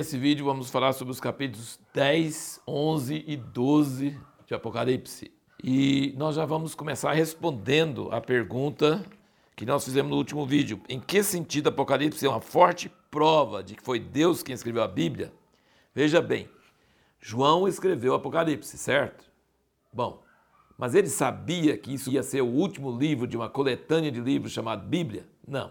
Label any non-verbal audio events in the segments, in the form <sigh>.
Nesse vídeo vamos falar sobre os capítulos 10, 11 e 12 de Apocalipse. E nós já vamos começar respondendo a pergunta que nós fizemos no último vídeo. Em que sentido Apocalipse é uma forte prova de que foi Deus quem escreveu a Bíblia? Veja bem, João escreveu Apocalipse, certo? Bom, mas ele sabia que isso ia ser o último livro de uma coletânea de livros chamado Bíblia? Não.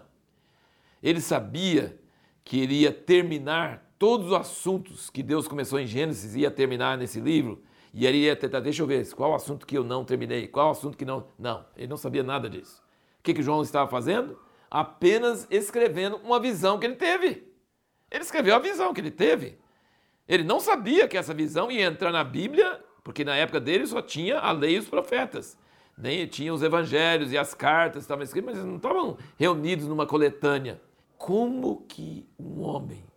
Ele sabia que iria terminar todos os assuntos que Deus começou em Gênesis, ia terminar nesse livro, e ele ia tentar, deixa eu ver, qual assunto que eu não terminei, qual assunto que não. Não, ele não sabia nada disso. O que, que João estava fazendo? Apenas escrevendo uma visão que ele teve. Ele escreveu a visão que ele teve. Ele não sabia que essa visão ia entrar na Bíblia, porque na época dele só tinha a lei e os profetas. Nem tinha os evangelhos e as cartas estavam escritas, mas eles não estavam reunidos numa coletânea. Como que um homem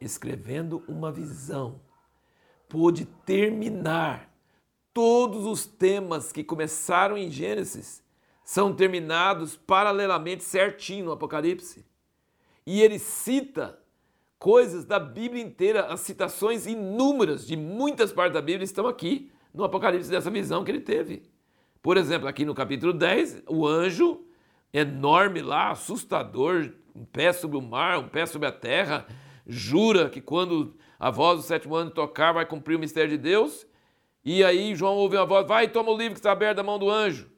escrevendo uma visão pôde terminar todos os temas que começaram em Gênesis são terminados paralelamente certinho no Apocalipse. E ele cita coisas da Bíblia inteira, as citações inúmeras de muitas partes da Bíblia estão aqui no Apocalipse dessa visão que ele teve. Por exemplo, aqui no capítulo 10, o anjo enorme lá, assustador, um pé sobre o mar, um pé sobre a terra, jura que quando a voz do sétimo ano tocar vai cumprir o mistério de Deus. E aí João ouve uma voz, vai toma o livro que está aberto da mão do anjo.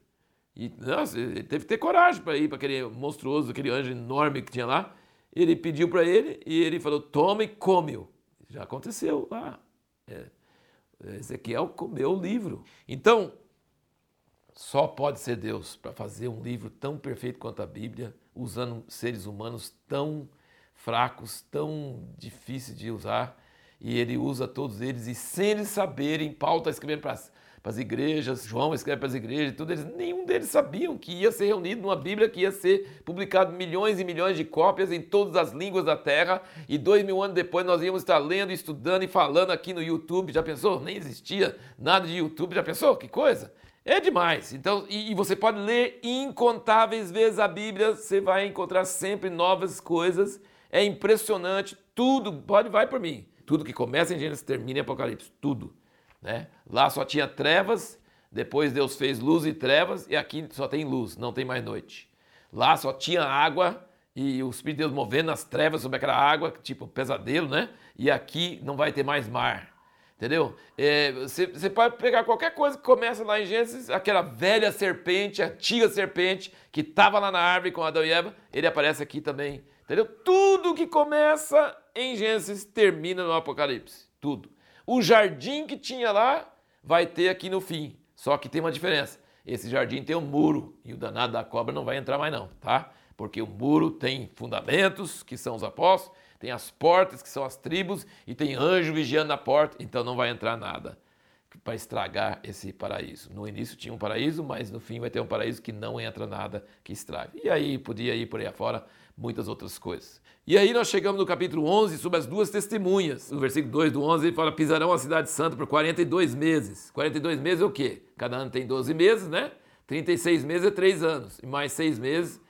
E nossa, ele teve que ter coragem para ir para aquele monstruoso, aquele anjo enorme que tinha lá. Ele pediu para ele e ele falou: toma e come-o. Já aconteceu lá. É. Ezequiel comeu o livro. Então, só pode ser Deus para fazer um livro tão perfeito quanto a Bíblia, usando seres humanos tão fracos, tão difíceis de usar. E ele usa todos eles, e sem eles saberem, Paulo está escrevendo para as igrejas, João escreve para as igrejas, tudo eles, nenhum deles sabiam que ia ser reunido numa Bíblia que ia ser publicado milhões e milhões de cópias em todas as línguas da terra, e dois mil anos depois nós íamos estar lendo, estudando e falando aqui no YouTube. Já pensou? Nem existia nada de YouTube, já pensou? Que coisa! É demais. Então, e, e, você pode ler incontáveis vezes a Bíblia, você vai encontrar sempre novas coisas. É impressionante, tudo, pode vai por mim. Tudo que começa em Gênesis termina em Apocalipse, tudo, né? Lá só tinha trevas, depois Deus fez luz e trevas e aqui só tem luz, não tem mais noite. Lá só tinha água e o Espírito de Deus movendo nas trevas sobre aquela água, tipo pesadelo, né? E aqui não vai ter mais mar. Entendeu? É, você, você, pode pegar qualquer coisa que começa lá em Gênesis, aquela velha serpente, a antiga serpente que estava lá na árvore com Adão e Eva, ele aparece aqui também. Entendeu? Tudo que começa em Gênesis termina no Apocalipse. Tudo. O jardim que tinha lá vai ter aqui no fim. Só que tem uma diferença. Esse jardim tem um muro e o danado da cobra não vai entrar mais não, tá? Porque o muro tem fundamentos, que são os apóstolos, tem as portas, que são as tribos, e tem anjo vigiando a porta, então não vai entrar nada para estragar esse paraíso. No início tinha um paraíso, mas no fim vai ter um paraíso que não entra nada que estrague. E aí podia ir por aí afora muitas outras coisas. E aí nós chegamos no capítulo 11 sobre as duas testemunhas. No versículo 2 do 11 ele fala: pisarão a cidade santa por 42 meses. 42 meses é o quê? Cada ano tem 12 meses, né? 36 meses é 3 anos. E mais 6 meses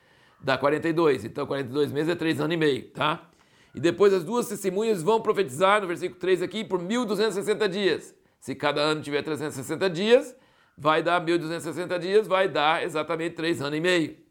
dá 42. Então 42 meses é 3 anos e meio, tá? E depois as duas testemunhas vão profetizar, no versículo 3 aqui, por 1260 dias. Se cada ano tiver 360 dias, vai dar 1260 dias, vai dar exatamente 3 anos e meio.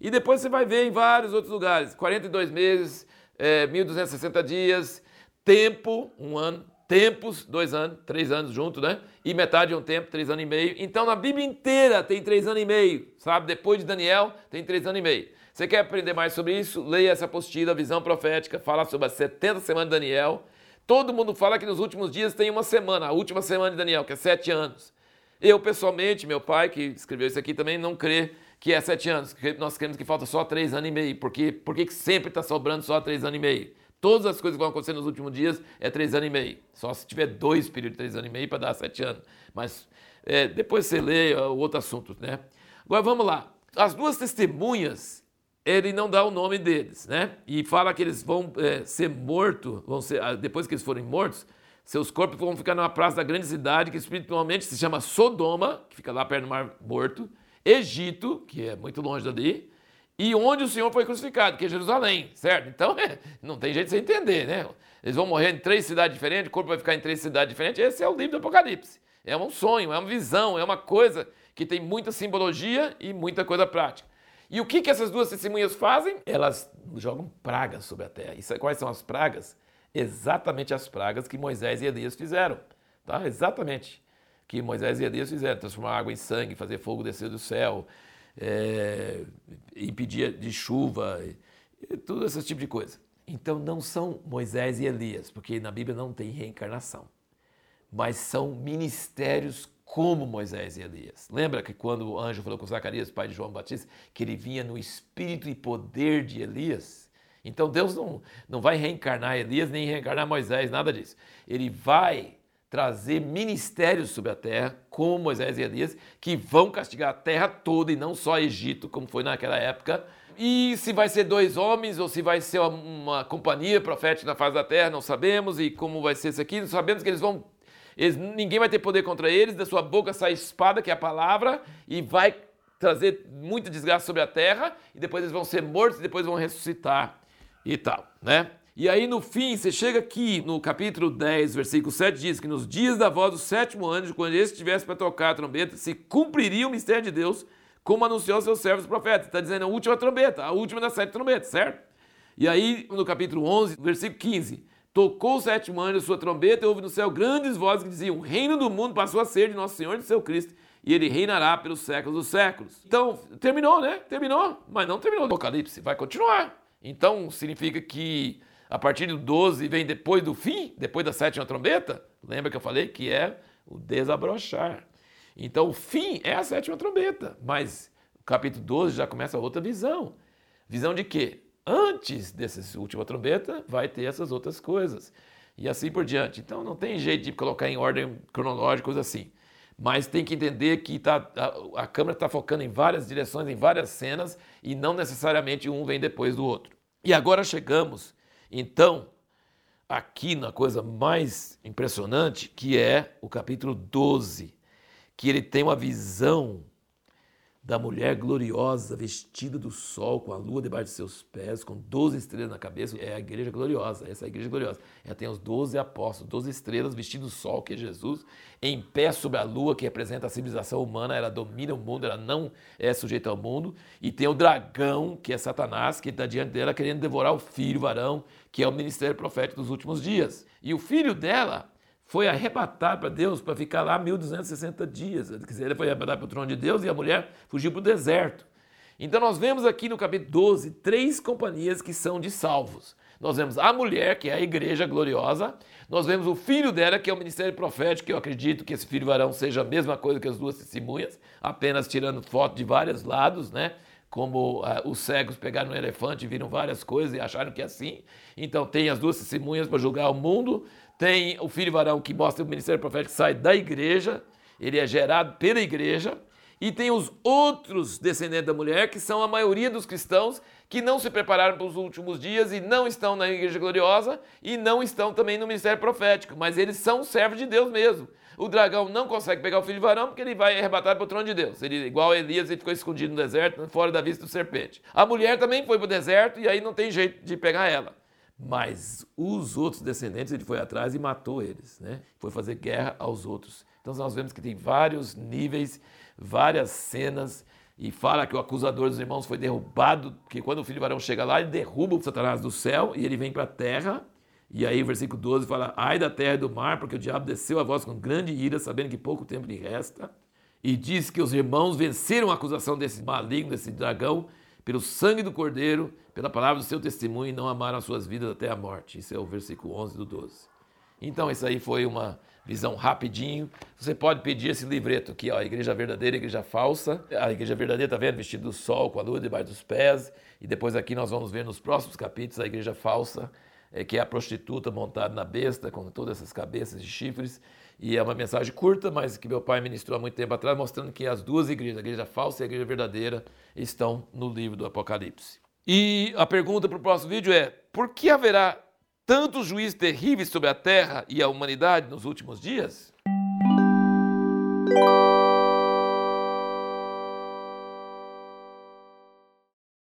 E depois você vai ver em vários outros lugares, 42 meses, é, 1260 dias, tempo, um ano, tempos, dois anos, três anos junto, né? E metade de um tempo, três anos e meio. Então na Bíblia inteira tem três anos e meio, sabe? Depois de Daniel tem três anos e meio. Você quer aprender mais sobre isso? Leia essa apostila, Visão Profética, fala sobre as 70 semanas de Daniel. Todo mundo fala que nos últimos dias tem uma semana, a última semana de Daniel, que é sete anos. Eu, pessoalmente, meu pai, que escreveu isso aqui também, não crê que é sete anos. Nós cremos que falta só três anos e meio. Porque, porque sempre está sobrando só três anos e meio? Todas as coisas que vão acontecer nos últimos dias é três anos e meio. Só se tiver dois períodos de três anos e meio para dar sete anos. Mas é, depois você lê o outro assunto, né? Agora vamos lá. As duas testemunhas ele não dá o nome deles, né? E fala que eles vão é, ser mortos, vão ser, ah, depois que eles forem mortos, seus corpos vão ficar numa praça da grande cidade, que espiritualmente se chama Sodoma, que fica lá perto do Mar Morto, Egito, que é muito longe dali, e onde o Senhor foi crucificado, que é Jerusalém, certo? Então, é, <laughs> não tem jeito de você entender, né? Eles vão morrer em três cidades diferentes, o corpo vai ficar em três cidades diferentes. Esse é o livro do Apocalipse. É um sonho, é uma visão, é uma coisa que tem muita simbologia e muita coisa prática. E o que, que essas duas testemunhas fazem? Elas jogam pragas sobre a terra. E quais são as pragas? Exatamente as pragas que Moisés e Elias fizeram. Tá? Exatamente. Que Moisés e Elias fizeram. Transformar água em sangue, fazer fogo descer do céu, é, impedir de chuva, e, tudo esse tipo de coisa. Então não são Moisés e Elias, porque na Bíblia não tem reencarnação. Mas são ministérios como Moisés e Elias. Lembra que quando o anjo falou com Zacarias, pai de João Batista, que ele vinha no espírito e poder de Elias? Então Deus não, não vai reencarnar Elias nem reencarnar Moisés, nada disso. Ele vai trazer ministérios sobre a terra, como Moisés e Elias, que vão castigar a terra toda e não só Egito, como foi naquela época. E se vai ser dois homens ou se vai ser uma, uma companhia profética na face da terra, não sabemos. E como vai ser isso aqui, não sabemos que eles vão eles, ninguém vai ter poder contra eles, da sua boca sai espada, que é a palavra, e vai trazer muita desgraça sobre a terra, e depois eles vão ser mortos, e depois vão ressuscitar e tal, né? E aí no fim, você chega aqui no capítulo 10, versículo 7, diz que nos dias da voz do sétimo anjo, quando ele estivesse para tocar a trombeta, se cumpriria o mistério de Deus, como anunciou seus servos profetas. Está dizendo a última trombeta, a última das sete trombetas, certo? E aí no capítulo 11, versículo 15, Tocou o sétimo anjo a sua trombeta e houve no céu grandes vozes que diziam: O reino do mundo passou a ser de nosso Senhor e de seu Cristo, e ele reinará pelos séculos dos séculos. Então, terminou, né? Terminou, mas não terminou o Apocalipse, vai continuar. Então, significa que a partir do 12 vem depois do fim, depois da sétima trombeta? Lembra que eu falei que é o desabrochar. Então, o fim é a sétima trombeta, mas o capítulo 12 já começa outra visão. Visão de quê? antes dessa última trombeta, vai ter essas outras coisas. E assim por diante. Então não tem jeito de colocar em ordem cronológica, assim. Mas tem que entender que tá, a, a câmera está focando em várias direções, em várias cenas, e não necessariamente um vem depois do outro. E agora chegamos, então, aqui na coisa mais impressionante, que é o capítulo 12, que ele tem uma visão da mulher gloriosa, vestida do sol, com a lua debaixo de seus pés, com 12 estrelas na cabeça, é a igreja gloriosa, essa é a igreja gloriosa. Ela tem os 12 apóstolos, 12 estrelas vestidos do sol, que é Jesus, em pé sobre a lua, que representa a civilização humana, ela domina o mundo, ela não é sujeita ao mundo, e tem o dragão, que é Satanás, que está diante dela querendo devorar o filho, varão, que é o ministério profético dos últimos dias. E o filho dela foi arrebatado para Deus para ficar lá 1260 dias. Ele foi arrebatado para o trono de Deus e a mulher fugiu para o deserto. Então nós vemos aqui no capítulo 12 três companhias que são de salvos. Nós vemos a mulher, que é a igreja gloriosa, nós vemos o filho dela, que é o ministério profético, que eu acredito que esse filho varão seja a mesma coisa que as duas testemunhas, apenas tirando foto de vários lados, né? Como uh, os cegos pegaram um elefante e viram várias coisas e acharam que é assim. Então tem as duas testemunhas para julgar o mundo, tem o filho varão que mostra o ministério profético que sai da igreja, ele é gerado pela igreja. E tem os outros descendentes da mulher, que são a maioria dos cristãos que não se prepararam para os últimos dias e não estão na igreja gloriosa e não estão também no ministério profético, mas eles são servos de Deus mesmo. O dragão não consegue pegar o filho varão porque ele vai arrebatar para o trono de Deus. Ele, igual Elias, ele ficou escondido no deserto, fora da vista do serpente. A mulher também foi para o deserto e aí não tem jeito de pegar ela. Mas os outros descendentes, ele foi atrás e matou eles, né? Foi fazer guerra aos outros. Então nós vemos que tem vários níveis, várias cenas, e fala que o acusador dos irmãos foi derrubado, porque quando o filho varão chega lá, ele derruba o Satanás do céu e ele vem para a terra. E aí versículo 12 fala: Ai da terra e do mar, porque o diabo desceu a voz com grande ira, sabendo que pouco tempo lhe resta. E diz que os irmãos venceram a acusação desse maligno, desse dragão, pelo sangue do Cordeiro, pela palavra do seu testemunho, e não amaram as suas vidas até a morte. Isso é o versículo 11 do 12. Então, isso aí foi uma visão rapidinho. Você pode pedir esse livreto aqui, ó, Igreja Verdadeira e Igreja Falsa. A Igreja Verdadeira está vendo vestido do sol, com a lua debaixo dos pés. E depois aqui nós vamos ver nos próximos capítulos a Igreja Falsa, é, que é a prostituta montada na besta, com todas essas cabeças de chifres. E é uma mensagem curta, mas que meu pai ministrou há muito tempo atrás, mostrando que as duas igrejas, a igreja falsa e a igreja verdadeira, estão no livro do Apocalipse. E a pergunta para o próximo vídeo é: por que haverá tantos juízes terríveis sobre a terra e a humanidade nos últimos dias?